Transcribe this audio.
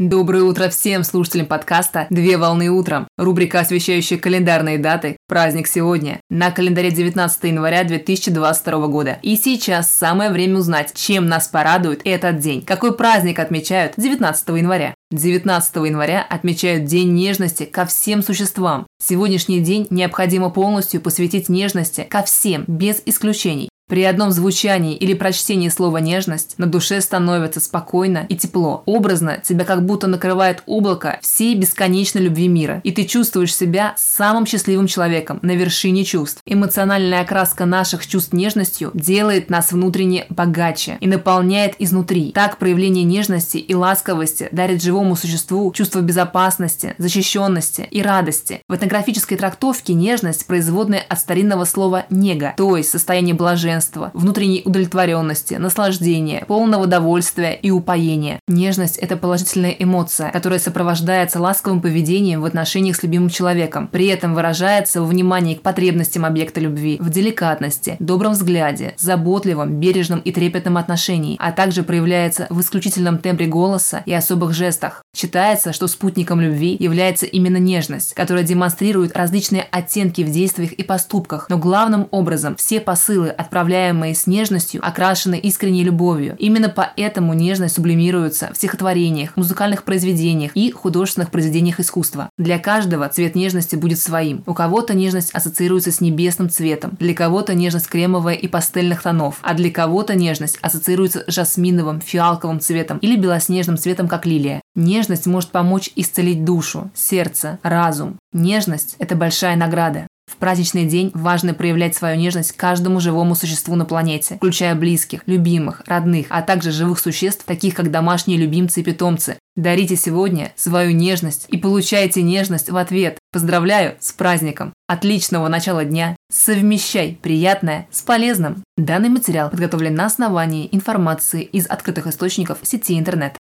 Доброе утро всем слушателям подкаста «Две волны утром». Рубрика, освещающая календарные даты. Праздник сегодня. На календаре 19 января 2022 года. И сейчас самое время узнать, чем нас порадует этот день. Какой праздник отмечают 19 января? 19 января отмечают День нежности ко всем существам. Сегодняшний день необходимо полностью посвятить нежности ко всем, без исключений. При одном звучании или прочтении слова «нежность» на душе становится спокойно и тепло. Образно тебя как будто накрывает облако всей бесконечной любви мира, и ты чувствуешь себя самым счастливым человеком на вершине чувств. Эмоциональная окраска наших чувств нежностью делает нас внутренне богаче и наполняет изнутри. Так проявление нежности и ласковости дарит живому существу чувство безопасности, защищенности и радости. В этнографической трактовке нежность – производная от старинного слова «нега», то есть состояние блаженства, блаженства, внутренней удовлетворенности, наслаждения, полного удовольствия и упоения. Нежность – это положительная эмоция, которая сопровождается ласковым поведением в отношениях с любимым человеком. При этом выражается в внимании к потребностям объекта любви, в деликатности, добром взгляде, заботливом, бережном и трепетном отношении, а также проявляется в исключительном тембре голоса и особых жестах. Считается, что спутником любви является именно нежность, которая демонстрирует различные оттенки в действиях и поступках, но главным образом все посылы, отправляемые с нежностью, окрашены искренней любовью. Именно поэтому нежность сублимируется в стихотворениях, музыкальных произведениях и художественных произведениях искусства. Для каждого цвет нежности будет своим. У кого-то нежность ассоциируется с небесным цветом, для кого-то нежность кремовая и пастельных тонов, а для кого-то нежность ассоциируется с жасминовым, фиалковым цветом или белоснежным цветом, как лилия. Нежность может помочь исцелить душу, сердце, разум. Нежность – это большая награда. В праздничный день важно проявлять свою нежность каждому живому существу на планете, включая близких, любимых, родных, а также живых существ, таких как домашние любимцы и питомцы. Дарите сегодня свою нежность и получайте нежность в ответ. Поздравляю с праздником! Отличного начала дня! Совмещай приятное с полезным! Данный материал подготовлен на основании информации из открытых источников сети интернет.